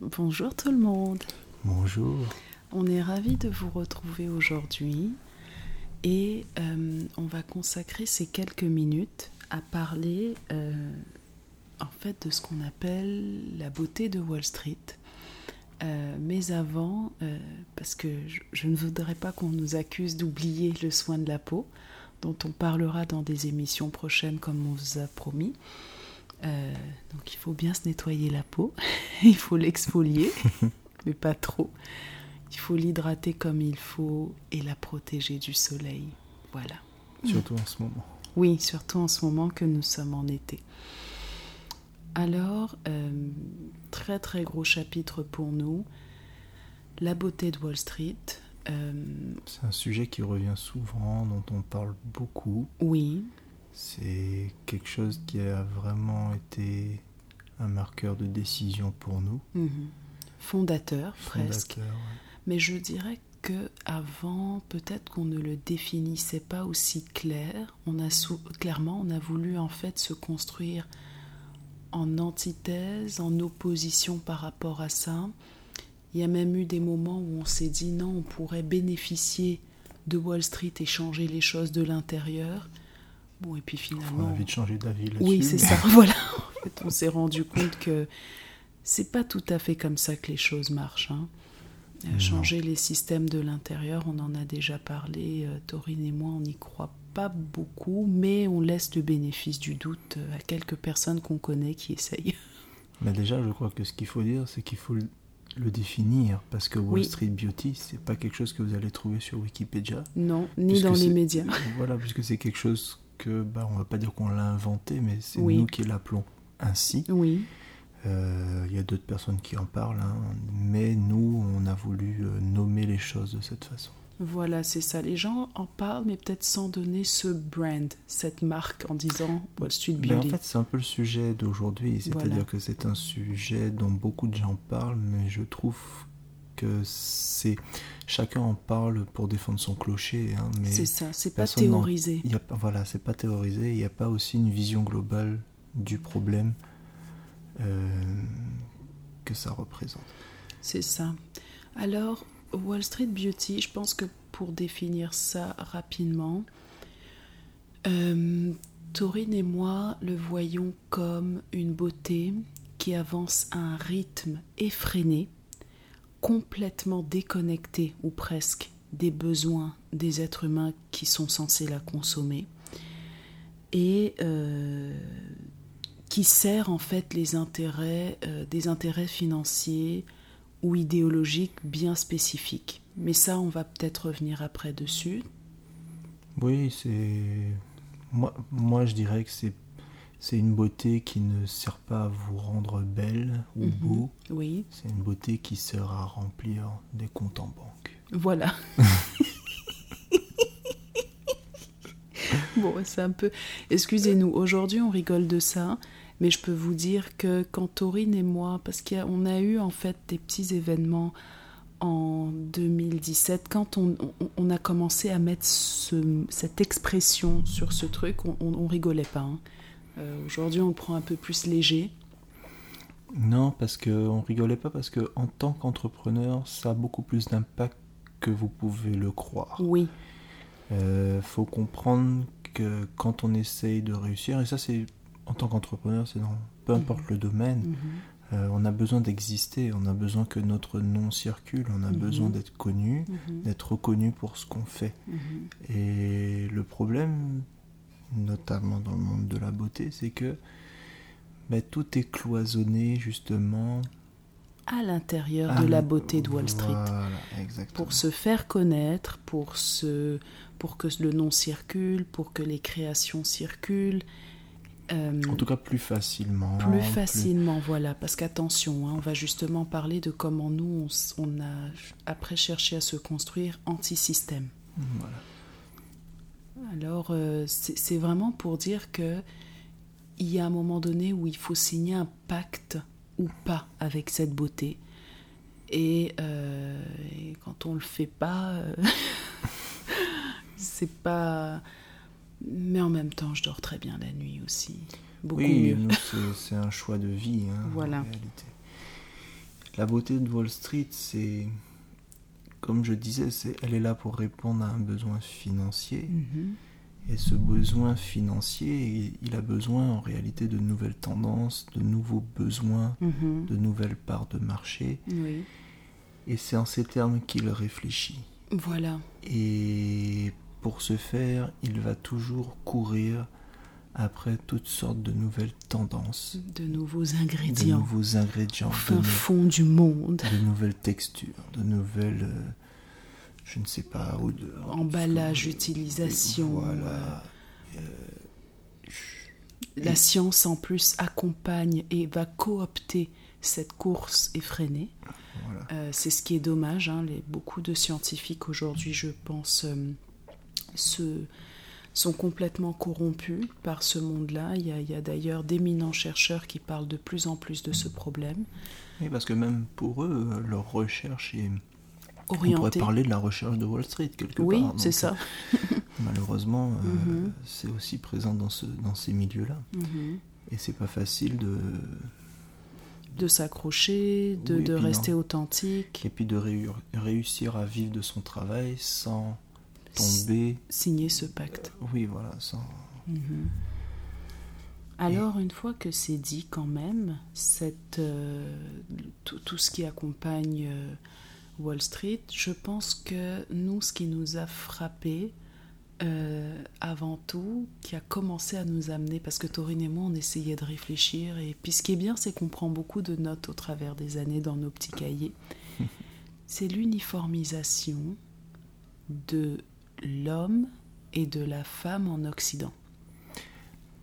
Bonjour tout le monde. Bonjour. On est ravis de vous retrouver aujourd'hui et euh, on va consacrer ces quelques minutes à parler euh, en fait de ce qu'on appelle la beauté de Wall Street. Euh, mais avant, parce que je, je, ne voudrais pas qu'on nous accuse d'oublier le soin de la peau, dont on parlera dans des émissions prochaines comme on vous a promis. Euh, donc il faut bien se nettoyer la peau, il faut l'exfolier, mais pas trop. Il faut l'hydrater comme il faut et la protéger du soleil. Voilà. Surtout en ce moment. Oui, surtout en ce moment que nous sommes en été. Alors, euh, très très gros chapitre pour nous, la beauté de Wall Street. Euh, C'est un sujet qui revient souvent, dont on parle beaucoup. Oui. C'est quelque chose qui a vraiment été un marqueur de décision pour nous. Mhm. Fondateur, presque. Mais je dirais que avant, peut-être qu'on ne le définissait pas aussi clair. On a clairement, on a voulu en fait se construire en antithèse, en opposition par rapport à ça. Il y a même eu des moments où on s'est dit non, on pourrait bénéficier de Wall Street et changer les choses de l'intérieur. Bon, et puis finalement. On a vite changé d'avis là-dessus. Oui, c'est ça. voilà. En fait, on s'est rendu compte que c'est pas tout à fait comme ça que les choses marchent. Hein. Euh, changer les systèmes de l'intérieur, on en a déjà parlé. Euh, Taurine et moi, on n'y croit pas beaucoup, mais on laisse le bénéfice du doute euh, à quelques personnes qu'on connaît qui essayent. Mais déjà, je crois que ce qu'il faut dire, c'est qu'il faut le définir parce que Wall Street Beauty c'est pas quelque chose que vous allez trouver sur Wikipédia non ni dans les médias voilà puisque c'est quelque chose que, bah, on va pas dire qu'on l'a inventé, mais c'est nous qui l'appelons ainsi. Oui. Euh, il y a d'autres personnes qui en parlent, hein, mais nous, on a voulu euh, nommer les choses de cette façon. Voilà, c'est ça. Les gens en parlent, mais peut-être sans donner ce brand, cette marque, en disant Wall Street Beauty. en fait, c'est un peu le sujet d'aujourd'hui. C'est-à-dire que c'est un sujet dont beaucoup de gens parlent, mais je trouve que c'est chacun en parle pour défendre son clocher. Hein, mais c'est ça, c'est pas théorisé. Y a, voilà, c'est pas théorisé. Il n'y a pas aussi une vision globale du problème euh, que ça représente. C'est ça. Alors, Wall Street Beauty, je pense que pour définir ça rapidement, euh, Taurine et moi le voyons comme une beauté qui avance à un rythme effréné complètement déconnectée ou presque des besoins des êtres humains qui sont censés la consommer et euh, qui sert en fait les intérêts, euh, des intérêts financiers ou idéologiques bien spécifiques. Mais ça, on va peut-être revenir après dessus. Oui, c'est moi, moi je dirais que c'est c'est une beauté qui ne sert pas à vous rendre belle ou mhm. beau. Oui. C'est une beauté qui sert à remplir des comptes en banque. Voilà. bon, c'est un peu. Excusez-nous, aujourd'hui on rigole de ça, mais je peux vous dire que quand Taurine et moi, parce qu'on a, eu en fait des petits événements en 2017, quand on, a commencé à mettre cette expression sur ce truc, on, on rigolait pas. Hein. Euh, aujourd'hui, on le prend un peu plus léger. Non, parce qu'on rigolait pas, parce que en tant qu'entrepreneur, ça a beaucoup plus d'impact que vous pouvez le croire. Oui. Euh, faut comprendre que quand on essaye de réussir, et ça c'est en tant qu'entrepreneur, c'est dans peu importe mhm. le domaine, mhm. euh, on a besoin d'exister, on a besoin que notre nom circule, on a mhm. besoin d'être connu, d'être reconnu pour ce qu'on fait. Et le problème, notamment dans le monde de la beauté, c'est que ben, tout est cloisonné justement à l'intérieur de la beauté de Wall Street. pour se faire connaître, pour, se, pour que le nom circule, pour que les créations circulent. Euh, en tout cas, plus facilement. Plus facilement, voilà. Parce qu'attention, hein, on va justement parler de comment nous, on, on, a après cherché à se construire anti-système. Voilà. Alors, euh, c'est vraiment pour dire que il y a un moment donné où il faut signer un pacte ou pas avec cette beauté. Et, euh, quand on le fait pas, euh, c'est pas. Mais en même temps, je dors très bien la nuit aussi. Beaucoup oui, c'est un choix de vie. Hein, voilà. En réalité. la beauté de Wall Street, c'est, comme je disais, c'est, elle est là pour répondre à un besoin financier. Mhm. Et ce besoin financier, il a besoin en réalité de nouvelles tendances, de nouveaux besoins, Mhm. de nouvelles parts de marché. Oui. Et c'est en ces termes qu'il réfléchit. Voilà. Et pour ce faire, il va toujours courir après toutes sortes de nouvelles tendances, De nouveaux de ingrédients. nouveaux ingrédients, Au de, fin fond du monde. de nouvelles textures, de nouvelles, euh, je ne sais pas, odeurs. Emballage, que- utilisation, Voilà. La science en plus accompagne et va coopter cette course effrénée. voilà. Euh, c'est ce qui est dommage. hein. Les, beaucoup de scientifiques aujourd'hui, je pense, euh, se, sont complètement corrompus par ce monde-là. Il y a, d'ailleurs d'éminents chercheurs qui parlent de plus en plus de ce problème. Oui, parce que même pour eux, euh, leur recherche est. On pourrait parler de la recherche de Wall Street quelque Oui, part. c'est Donc, ça. Malheureusement, euh, Mhm. c'est aussi présent dans, ce, dans ces milieux-là. Mhm. Et c'est pas facile de. De s'accrocher, de, Oui, rester non. authentique, Et puis de réu- réussir à vivre de son travail sans tomber. signer ce pacte. Oui, voilà, sans. Mhm. Alors, une fois que c'est dit, quand même, cette, euh, tout, tout ce qui accompagne euh, Wall Street, je pense que nous, ce qui nous a frappé, euh, avant tout, qui a commencé à nous amener, parce que Taurine et moi, on essayait de réfléchir, et puis ce qui est bien, c'est qu'on prend beaucoup de notes au travers des années dans nos petits cahiers, c'est l'uniformisation de l'homme et de la femme en Occident.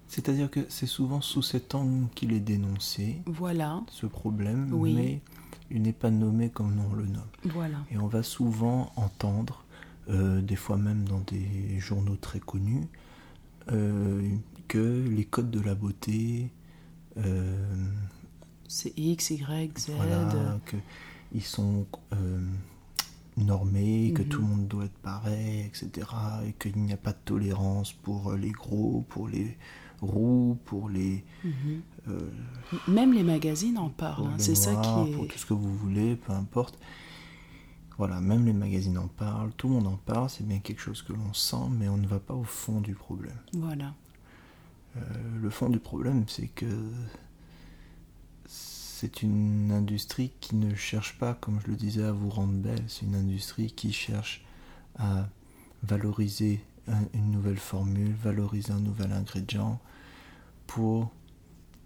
C'est-à-dire que c'est souvent sous cet angle qu'il est dénoncé, Voilà, ce problème, Oui. mais il n'est pas nommé comme on le nomme. voilà. Et on va souvent entendre, euh, des fois même dans des journaux très connus, euh, que les codes de la beauté, euh, C'est X, Y, Z. voilà, qu'ils sont euh, normés, que Mhm. tout le monde doit être pareil, etc. Et qu'il n'y a pas de tolérance pour les gros, pour les roux, pour les, Mhm. euh, Même les magazines en parlent. pour hein. C'est ça qui pour est. tout ce que vous voulez, peu importe. Voilà, même les magazines en parlent, tout le monde en parle, c'est bien quelque chose que l'on sent, mais on ne va pas au fond du problème. Voilà. Euh, le fond du problème, c'est que c'est une industrie qui ne cherche pas, comme je le disais, à vous rendre belle. C'est une industrie qui cherche à valoriser un- une nouvelle formule, valoriser un nouvel ingrédient pour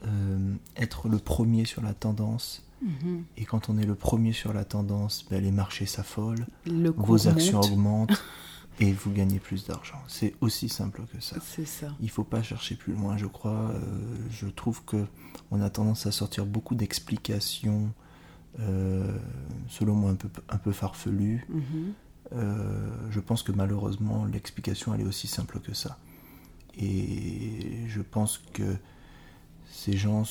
euh, être le premier sur la tendance. Mhm. Et quand on est le premier sur la tendance, ben, les marchés s'affolent, vos actions augmentent et vous gagnez plus d'argent. C'est aussi simple que ça. C'est ça. Il faut pas chercher plus loin, je crois. Euh, je trouve que on a tendance à sortir beaucoup d'explications, euh, selon moi un peu, un peu farfelues. Mhm. Euh, je pense que malheureusement l'explication elle est aussi simple que ça. Et je pense que ces gens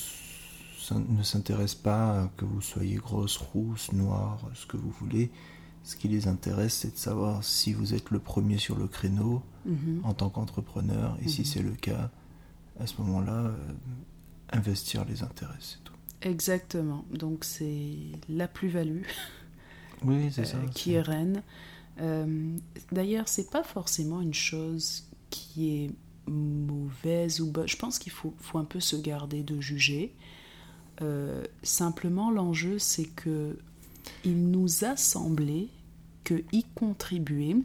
ne s'intéressent pas à que vous soyez grosse, rousse, noire, ce que vous voulez. Ce qui les intéresse, c'est de savoir si vous êtes le premier sur le créneau, Mhm. en tant qu'entrepreneur. Et si Mhm. c'est le cas, à ce moment-là, euh, investir les intérêts, c'est tout. Exactement. Donc c'est la plus-value Oui, euh, qui est reine. Euh, D'ailleurs, c'est pas forcément une chose qui est mauvaise ou bonne. Je pense qu'il faut, faut un peu se garder de juger. Euh, simplement, l'enjeu, c'est que il nous a semblé que y contribuer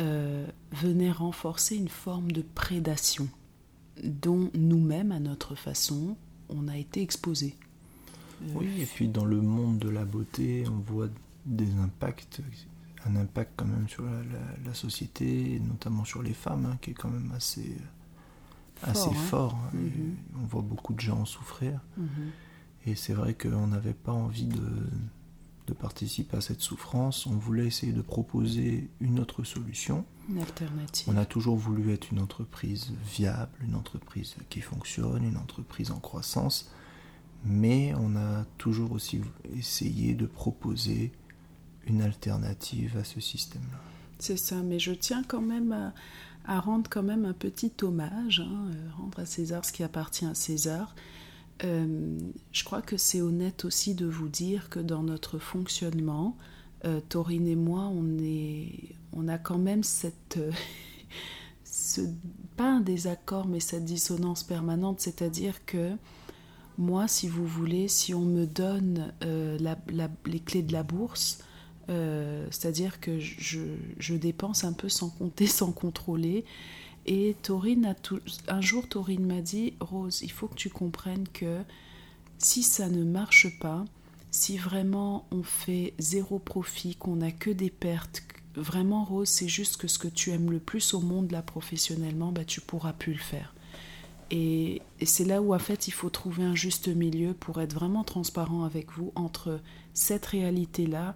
euh, venait renforcer une forme de prédation dont nous-mêmes, à notre façon, on a été exposés. Euh, Oui, et puis dans le monde de la beauté, on voit des impacts, un impact quand même sur la, la- la société, et notamment sur les femmes, hein, qui est quand même assez, assez hein. fort. hein. Mhm. Et On voit beaucoup de gens souffrir. mhm. Et c'est vrai qu'on n'avait pas envie de, de participer à cette souffrance. On voulait essayer de proposer une autre solution. Une alternative. On a toujours voulu être une entreprise viable, une entreprise qui fonctionne, une entreprise en croissance, mais on a toujours aussi essayé de proposer une alternative à ce système-là. C'est ça, mais je tiens quand même à, à rendre quand même un petit hommage, hein, euh, rendre à César ce qui appartient à César. Euh, je crois que c'est honnête aussi de vous dire que dans notre fonctionnement, euh, Taurine et moi, on, est, on a quand même cette... Euh, ce, pas un désaccord, mais cette dissonance permanente, c'est-à-dire que moi, si vous voulez, si on me donne les clés de la bourse, c'est-à-dire que je, dépense un peu sans compter, sans contrôler, et Taurine a tout... un jour, Taurine m'a dit Rose, il faut que tu comprennes que si ça ne marche pas, si vraiment on fait zéro profit, qu'on n'a que des pertes, vraiment Rose, c'est juste que ce que tu aimes le plus au monde là professionnellement, bah, tu pourras plus le faire. Et, c'est là où en fait il faut trouver un juste milieu pour être vraiment transparent avec vous entre cette réalité là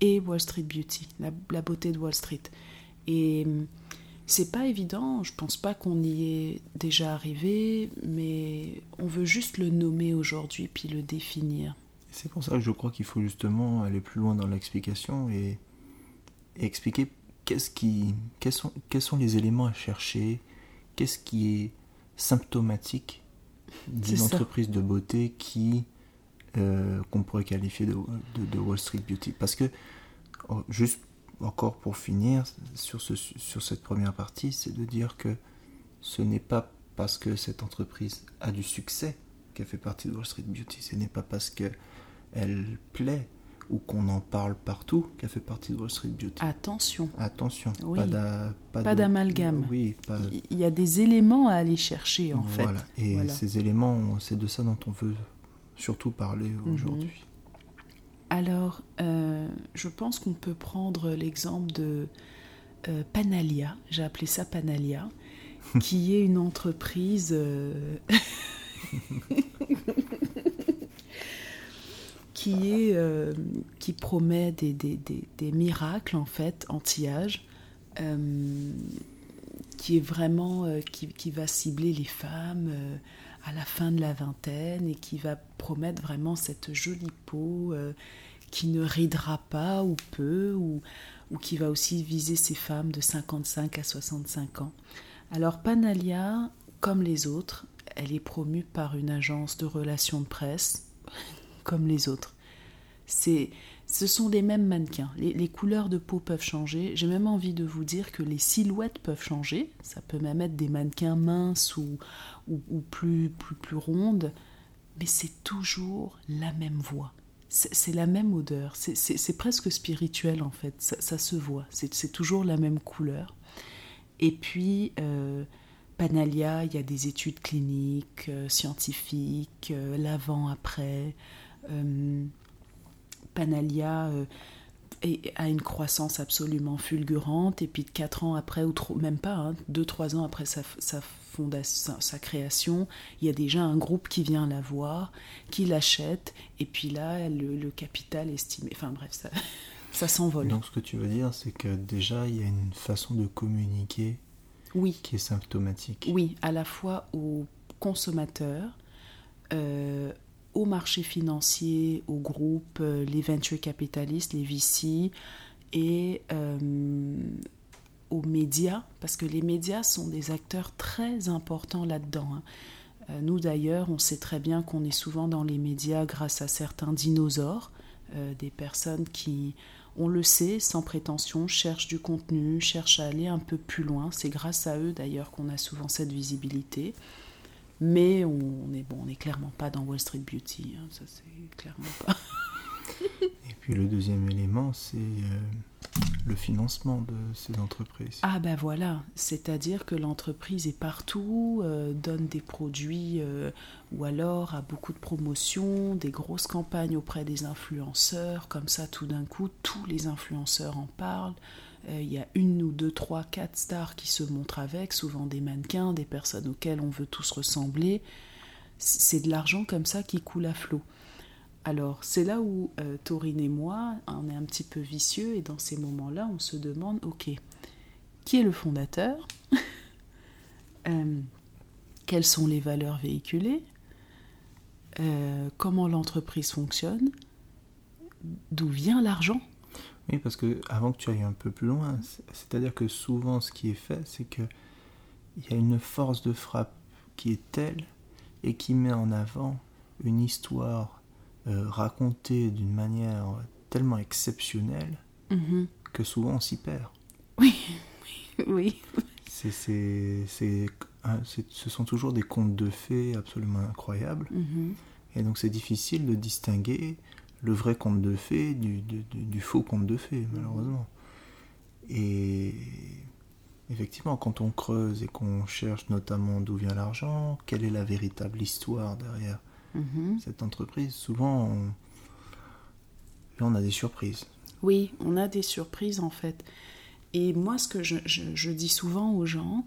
et Wall Street Beauty, la, la beauté de Wall Street. Et c'est pas évident, je pense pas qu'on y est déjà arrivé, mais on veut juste le nommer aujourd'hui puis le définir. C'est pour ça que je crois qu'il faut justement aller plus loin dans l'explication et, expliquer qu'est-ce qui, quels, sont, quels sont les éléments à chercher, qu'est-ce qui est symptomatique d'une entreprise de beauté qui euh, qu'on pourrait qualifier de, de, Wall Street Beauty. Parce que, oh, juste encore pour finir sur, ce, sur cette première partie, c'est de dire que ce n'est pas parce que cette entreprise a du succès qu'elle fait partie de Wall Street Beauty, ce n'est pas parce qu'elle plaît ou qu'on en parle partout qu'elle fait partie de Wall Street Beauty. Attention. Attention. Pas d'amalgame. Oui, Il y a des éléments à aller chercher en fait. Et ces éléments, c'est de ça dont on veut surtout parler mhm. aujourd'hui. Alors, euh, je pense qu'on peut prendre l'exemple de euh, Panalia, j'ai appelé ça Panalia, qui est une entreprise euh, qui, est, qui promet des, des, miracles en fait anti-âge, qui est vraiment qui, qui, va cibler les femmes à la fin de la vingtaine et qui va promettre vraiment cette jolie peau euh, qui ne ridera pas ou peu ou, ou qui va aussi viser ces femmes de 55 à 65 ans. Alors Panalia, comme les autres, elle est promue par une agence de relations de presse, comme les autres. C'est ce sont les mêmes mannequins. Les, couleurs de peau peuvent changer. J'ai même envie de vous dire que les silhouettes peuvent changer. Ça peut même être des mannequins minces ou, ou, plus, plus, plus rondes. Mais c'est toujours la même voix. C'est la même odeur. C'est presque spirituel en fait. Ça, se voit. C'est toujours la même couleur. Et puis, euh, Panalia, il y a des études cliniques, euh, scientifiques, euh, l'avant-après. Panalia euh, a une croissance absolument fulgurante, et puis quatre ans après, ou trop, même pas, 2-3 hein, ans après sa, fondation, sa, création, il y a déjà un groupe qui vient la voir, qui l'achète, et puis là, le, capital estimé. Enfin bref, ça, ça s'envole. Donc ce que tu veux dire, c'est que déjà, il y a une façon de communiquer oui. qui est symptomatique. Oui, à la fois aux consommateurs, euh, au marché financier, aux groupes, euh, les venture capitalistes, les VC et euh, aux médias, parce que les médias sont des acteurs très importants là-dedans. Hein. Euh, nous d'ailleurs, on sait très bien qu'on est souvent dans les médias grâce à certains dinosaures, des personnes qui, on le sait, sans prétention, cherchent du contenu, cherchent à aller un peu plus loin. C'est grâce à eux d'ailleurs qu'on a souvent cette visibilité. Mais on n'est bon, on est clairement pas dans Wall Street Beauty, hein, ça c'est clairement pas. Et puis le deuxième élément, c'est euh, le financement de ces entreprises. Ah ben voilà, c'est-à-dire que l'entreprise est partout, euh, donne des produits euh, ou alors a beaucoup de promotions, des grosses campagnes auprès des influenceurs, comme ça tout d'un coup tous les influenceurs en parlent. Euh, il y a une ou deux, trois, quatre stars qui se montrent avec, souvent des mannequins, des personnes auxquelles on veut tous ressembler. C'est de l'argent comme ça qui coule à flot. Alors, c'est là où euh, Taurine et moi, on est un petit peu vicieux et dans ces moments-là, on se demande, ok, qui est le fondateur? Euh, Quelles sont les valeurs véhiculées? Comment l'entreprise fonctionne? D'où vient l'argent? Oui, parce que avant que tu ailles un peu plus loin, c'est-à-dire que souvent ce qui est fait, c'est que il y a une force de frappe qui est telle et qui met en avant une histoire euh, racontée d'une manière tellement exceptionnelle Mhm. que souvent on s'y perd. Oui, oui. C'est, ce sont toujours des contes de fées absolument incroyables. Mhm. Et donc c'est difficile de distinguer le vrai conte de fées du, du- faux conte de fées, malheureusement. Et effectivement, quand on creuse et qu'on cherche notamment d'où vient l'argent, quelle est la véritable histoire derrière Mhm. cette entreprise, souvent on, là, on a des surprises. Oui, on a des surprises en fait. Et moi, ce que je, je- je dis souvent aux gens,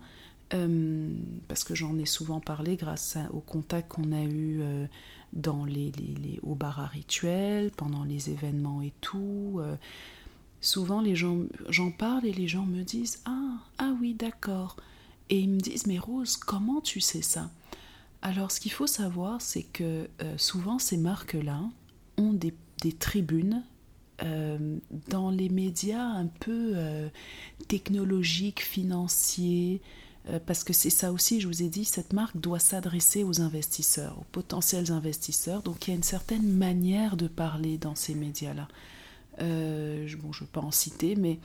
euh, parce que j'en ai souvent parlé grâce à- au contact qu'on a eu euh, dans les, les, les- au bar à rituel, pendant les événements et tout, euh, souvent les gens, j'en parle et les gens me disent ah ah oui d'accord, et ils me disent mais Rose comment tu sais ça? Alors ce qu'il faut savoir c'est que souvent ces marques là ont des, tribunes dans les médias un peu technologiques, financiers, parce que c'est ça aussi, je vous ai dit, cette marque doit s'adresser aux investisseurs, aux potentiels investisseurs, donc il y a une certaine manière de parler dans ces médias-là. Euh, bon, je ne veux pas en citer, mais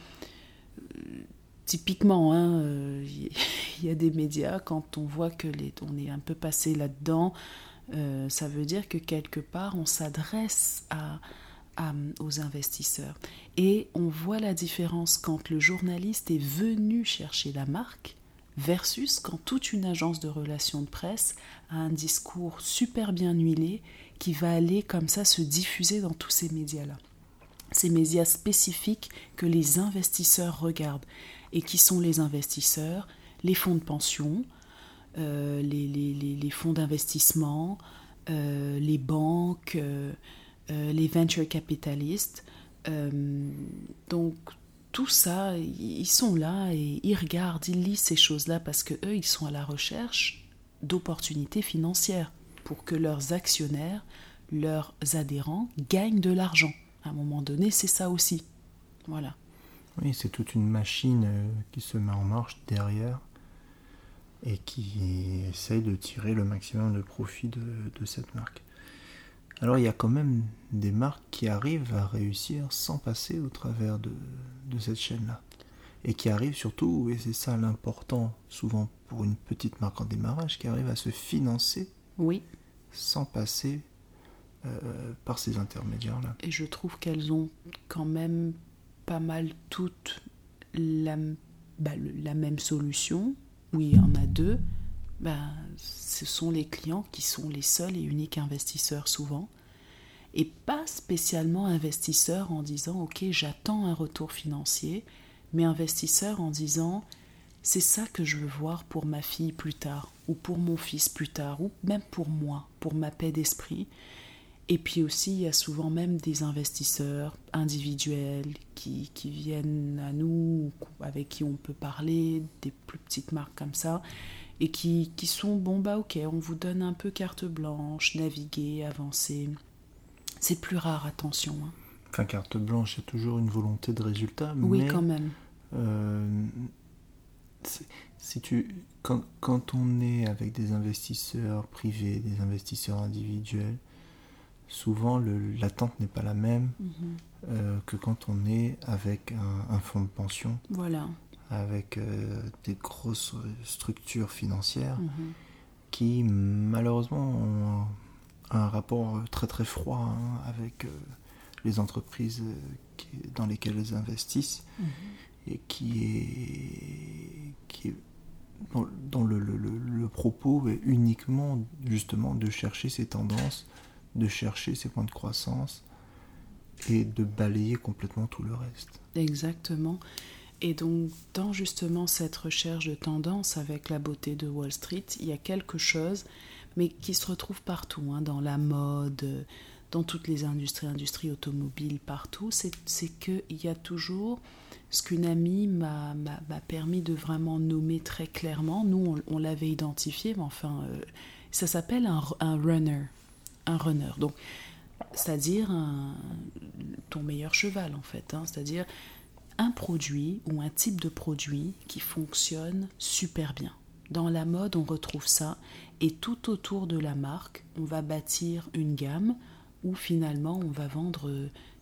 euh, typiquement, hein, euh, il y a des médias, quand on voit que on est un peu passé là-dedans, euh, ça veut dire que quelque part, on s'adresse aux investisseurs. Et on voit la différence quand le journaliste est venu chercher la marque versus quand toute une agence de relations de presse a un discours super bien huilé qui va aller comme ça se diffuser dans tous ces médias-là. Ces médias spécifiques que les investisseurs regardent. Et qui sont les investisseurs Les fonds de pension, euh, les, fonds d'investissement, euh, les banques, euh, les venture capitalistes. Donc tout ça, ils sont là et ils regardent, ils lisent ces choses-là parce que eux, ils sont à la recherche d'opportunités financières pour que leurs actionnaires, leurs adhérents gagnent de l'argent. À un moment donné, c'est ça aussi. Voilà. Oui, c'est toute une machine euh, qui se met en marche derrière et qui essaye de tirer le maximum de profit de, de cette marque. Alors il y a quand même des marques qui arrivent à réussir sans passer au travers de, de cette chaîne-là. Et qui arrivent surtout, et c'est ça l'important souvent pour une petite marque en démarrage, qui arrive à se financer Oui, sans passer euh, par ces intermédiaires-là. et je trouve qu'elles ont quand même pas mal toutes la, bah, la même solution, où il y en a deux. Bah, ce sont les clients qui sont les seuls et uniques investisseurs souvent, et pas spécialement investisseurs en disant ok j'attends un retour financier, mais investisseurs en disant c'est ça que je veux voir pour ma fille plus tard, ou pour mon fils plus tard, ou même pour moi, pour ma paix d'esprit. Et puis aussi, il y a souvent même des investisseurs individuels qui, qui viennent à nous, avec qui on peut parler, des plus petites marques comme ça, et qui, qui sont, bon bah ok, on vous donne un peu carte blanche, naviguer, avancer. C'est plus rare, attention. hein. Enfin, carte blanche, il y a toujours une volonté de résultat, Oui, mais quand même. Euh, si tu, quand, quand on est avec des investisseurs privés, des investisseurs individuels, souvent l'attente n'est pas la même Mhm. euh, que quand on est avec un, un fonds de pension, Voilà. Avec euh, des grosses structures financières Mhm. qui malheureusement ont un, rapport très très froid hein, avec euh, les entreprises euh, qui- dans lesquelles elles investissent Mhm. et qui est, qui est dont, dont le, le- le- le propos est uniquement justement de chercher ces tendances, de chercher ces points de croissance et de balayer complètement tout le reste. Exactement. Et donc, dans justement cette recherche de tendance avec la beauté de Wall Street, il y a quelque chose, mais qui se retrouve partout, hein, dans la mode, dans toutes les industries, industries automobiles, partout, c'est qu'il y a toujours ce qu'une amie m'a permis de vraiment nommer très clairement. Nous, on, l'avait identifié, mais enfin, euh, ça s'appelle un, un runner. Un runner. Donc, c'est-à-dire ton meilleur cheval, en fait. hein, c'est-à-dire un produit ou un type de produit qui fonctionne super bien. Dans la mode, on retrouve ça. Et tout autour de la marque, on va bâtir une gamme où finalement on va vendre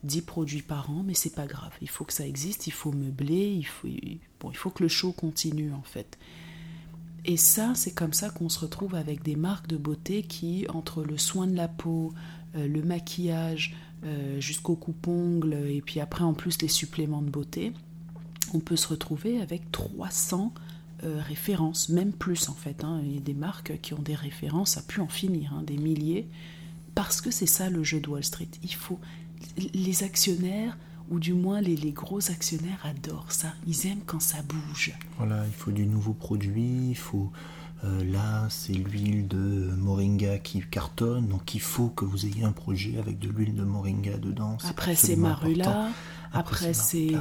10 produits par an, mais c'est pas grave. Il faut que ça existe, il faut meubler, il faut, il faut que le show continue en fait. Et ça, c'est comme ça qu'on se retrouve avec des marques de beauté qui, entre le soin de la peau, euh, le maquillage, euh, jusqu'au coupe-ongles, et puis après en plus les suppléments de beauté, on peut se retrouver avec 300 euh, références, même plus en fait. Hein. Il y a des marques qui ont des références à plus en finir, hein, des milliers, parce que c'est ça le jeu de Wall Street. Il faut les actionnaires ou du moins les, gros actionnaires adorent ça. Ils aiment quand ça bouge. Voilà, il faut du nouveau produit, il faut... Euh, là, c'est l'huile de moringa qui cartonne, donc il faut que vous ayez un projet avec de l'huile de moringa dedans. Après, c'est marula. Après, c'est.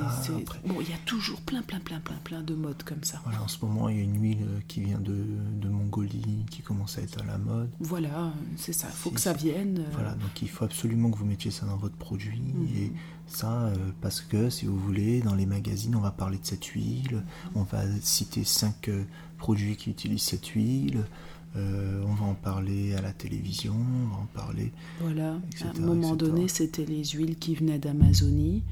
Bon, il y a toujours plein, plein, plein, plein, plein de modes comme ça. Voilà, en ce moment, il y a une huile qui vient de, de Mongolie, qui commence à être à la mode. Voilà, c'est ça. Il faut que ça vienne. Euh. Voilà, donc il faut absolument que vous mettiez ça dans votre produit. Mhm. Et ça, euh, parce que si vous voulez, dans les magazines, on va parler de cette huile. On va citer cinq euh, produits qui utilisent cette huile. on va en parler à la télévision, on va en parler. Voilà, à un moment donné, c'était les huiles qui venaient d'Amazonie.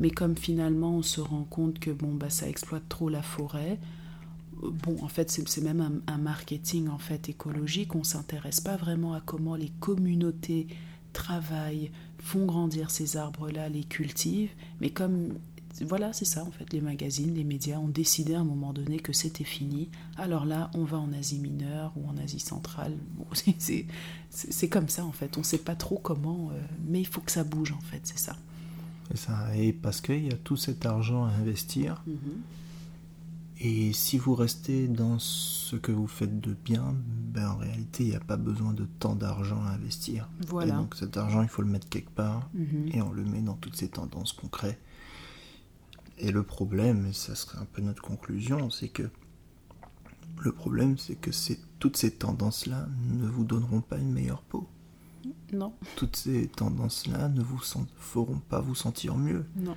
Mais comme finalement on se rend compte que bon bah ça exploite trop la forêt, euh, bon en fait c'est même un, marketing en fait écologique. On s'intéresse pas vraiment à comment les communautés travaillent, font grandir ces arbres-là, les cultivent. Mais comme voilà, c'est ça en fait. Les magazines, les médias ont décidé à un moment donné que c'était fini. Alors là, on va en Asie mineure ou en Asie centrale. Bon, c'est comme ça en fait. On ne sait pas trop comment, euh, mais il faut que ça bouge en fait, c'est ça. Ça, et parce qu'il y a tout cet argent à investir. Mhm. Et si vous restez dans ce que vous faites de bien, ben en réalité, il n'y a pas besoin de tant d'argent à investir. Voilà. donc cet argent, il faut le mettre quelque part. Mhm. Et on le met dans toutes ces tendances crée. Et le problème, et ça serait un peu notre conclusion, c'est que le problème, c'est que toutes ces tendances-là ne vous donneront pas une meilleure peau. Non. Toutes ces tendances-là ne vous feront pas vous sentir mieux. Non.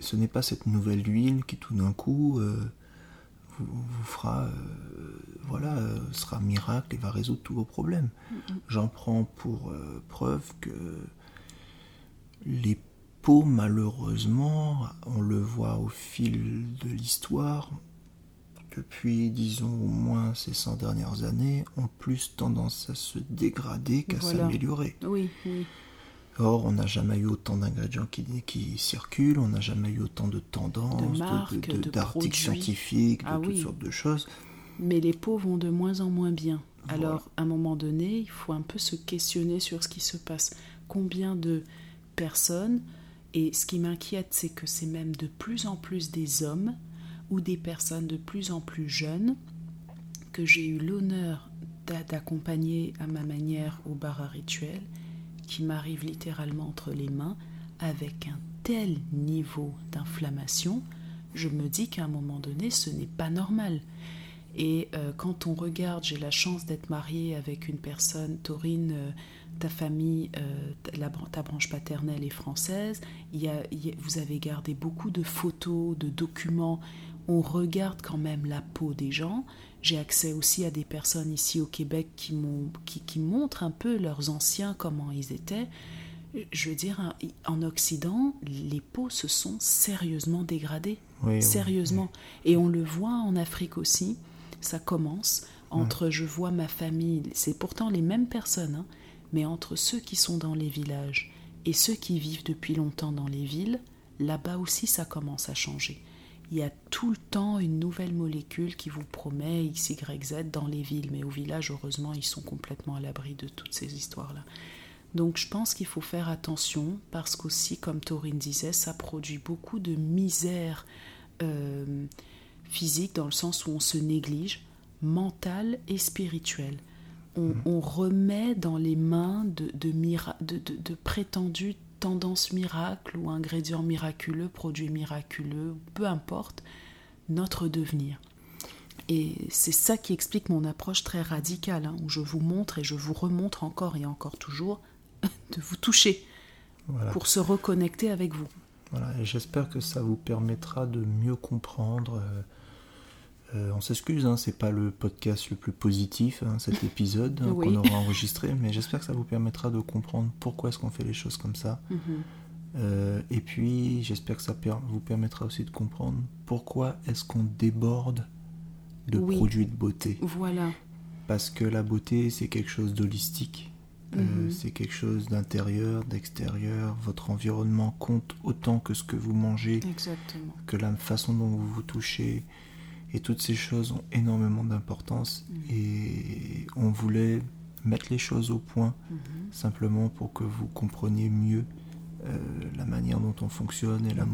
Ce n'est pas cette nouvelle huile qui tout d'un coup euh, vous, fera, euh, voilà, euh, sera miracle et va résoudre tous vos problèmes. J'en prends pour preuve que les peaux, malheureusement, on le voit au fil de l'histoire, depuis, disons, au moins ces 100 dernières années, ont plus tendance à se dégrader qu'à s'améliorer. Oui, oui. Or, on n'a jamais eu autant d'ingrédients qui, qui, circulent, on n'a jamais eu autant de tendances, d'articles scientifiques, de ah toutes sortes de choses. Mais les peaux vont de moins en moins bien. Alors, à un moment donné, il faut un peu se questionner sur ce qui se passe. Combien de personnes, et ce qui m'inquiète, c'est que c'est même de plus en plus des hommes ou des personnes de plus en plus jeunes que j'ai eu l'honneur d'accompagner à ma manière au bar rituel, qui m'arrive littéralement entre les mains avec un tel niveau d'inflammation, je me dis qu'à un moment donné, ce n'est pas normal. Et euh, quand on regarde, j'ai la chance d'être mariée avec une personne, Taurine, euh, ta famille, euh, ta branche paternelle est française, il vous avez gardé beaucoup de photos, de documents on regarde quand même la peau des gens. J'ai accès aussi à des personnes ici au Québec qui, qui, montrent un peu leurs anciens, comment ils étaient. Je veux dire, en Occident, les peaux se sont sérieusement dégradées. sérieusement. Et on le voit en Afrique aussi. Ça commence entre je vois ma famille, c'est pourtant les mêmes personnes, hein, mais entre ceux qui sont dans les villages et ceux qui vivent depuis longtemps dans les villes, là-bas aussi ça commence à changer il y a tout le temps une nouvelle molécule qui vous promet X, Y, Z dans les villes. Mais au village, heureusement, ils sont complètement à l'abri de toutes ces histoires-là. Donc je pense qu'il faut faire attention parce qu'aussi, comme Taurine disait, ça produit beaucoup de misère euh, physique dans le sens où on se néglige, mentale et spirituelle. On, mmh. remet dans les mains de, de, de, de prétendus tendance miracle ou ingrédient miraculeux, produit miraculeux, peu importe, notre devenir. Et c'est ça qui explique mon approche très radicale, hein, où je vous montre et je vous remontre encore et encore toujours de vous toucher pour se reconnecter avec vous. Voilà, et j'espère que ça vous permettra de mieux comprendre euh, Euh, on s'excuse, hein, c'est pas le podcast le plus positif, hein, cet épisode hein, Oui. qu'on aura enregistré, mais j'espère que ça vous permettra de comprendre pourquoi est-ce qu'on fait les choses comme ça. Mhm. Euh, et puis, j'espère que ça per- vous permettra aussi de comprendre pourquoi est-ce qu'on déborde de Oui. produits de beauté. Voilà. Parce que la beauté, c'est quelque chose d'holistique. Euh, Mhm. c'est quelque chose d'intérieur, d'extérieur. Votre environnement compte autant que ce que vous mangez, Exactement. que la façon dont vous vous touchez. Et toutes ces choses ont énormément d'importance. Mhm. Et on voulait mettre les choses au point Mhm. simplement pour que vous compreniez mieux euh, la manière dont on fonctionne et la-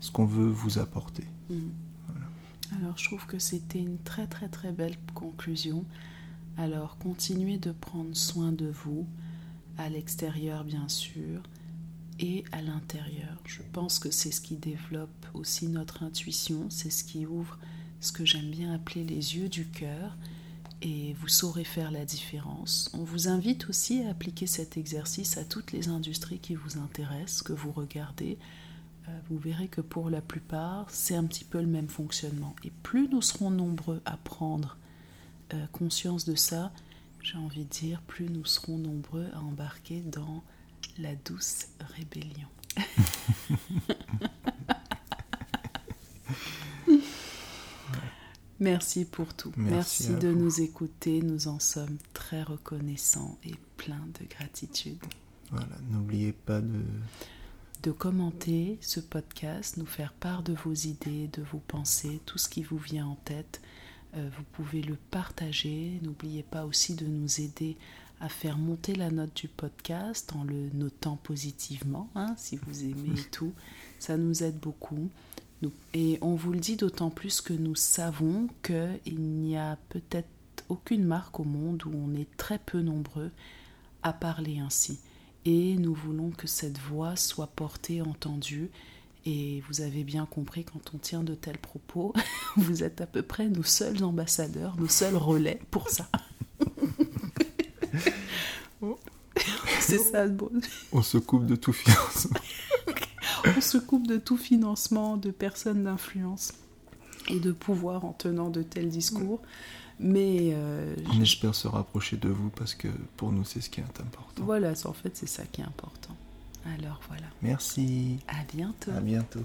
ce qu'on veut vous apporter. Mhm. Alors, je trouve que c'était une très très très belle conclusion. Alors, continuez de prendre soin de vous, à l'extérieur bien sûr, et à l'intérieur. Je pense que c'est ce qui développe aussi notre intuition, c'est ce qui ouvre ce que j'aime bien appeler les yeux du cœur, et vous saurez faire la différence. On vous invite aussi à appliquer cet exercice à toutes les industries qui vous intéressent, que vous regardez. Euh, Vous verrez que pour la plupart, c'est un petit peu le même fonctionnement. Et plus nous serons nombreux à prendre euh, conscience de ça, j'ai envie de dire, plus nous serons nombreux à embarquer dans la douce rébellion. Merci pour tout. Merci de vous. nous écouter. Nous en sommes très reconnaissants et pleins de gratitude. Voilà, n'oubliez pas de de commenter ce podcast, nous faire part de vos idées, de vos pensées, tout ce qui vous vient en tête. Euh, vous pouvez le partager. N'oubliez pas aussi de nous aider à faire monter la note du podcast en le notant positivement, hein, si vous aimez et tout. Ça nous aide beaucoup. Nous- et on vous le dit d'autant plus que nous savons qu'il n'y a peut-être aucune marque au monde où on est très peu nombreux à parler ainsi. Et nous voulons que cette voix soit portée, entendue. Et vous avez bien compris, quand on tient de tels propos, vous êtes à peu près nos seuls ambassadeurs, nos seuls relais pour ça. C'est ça le bon. On se coupe de tout financement. On se coupe de tout financement, de personnes d'influence et de pouvoir en tenant de tels discours. Mais euh, On espère se rapprocher de vous parce que pour nous, c'est ce qui est important. voilà, en fait, c'est ça qui est important. Alors voilà, Merci. à bientôt. À bientôt.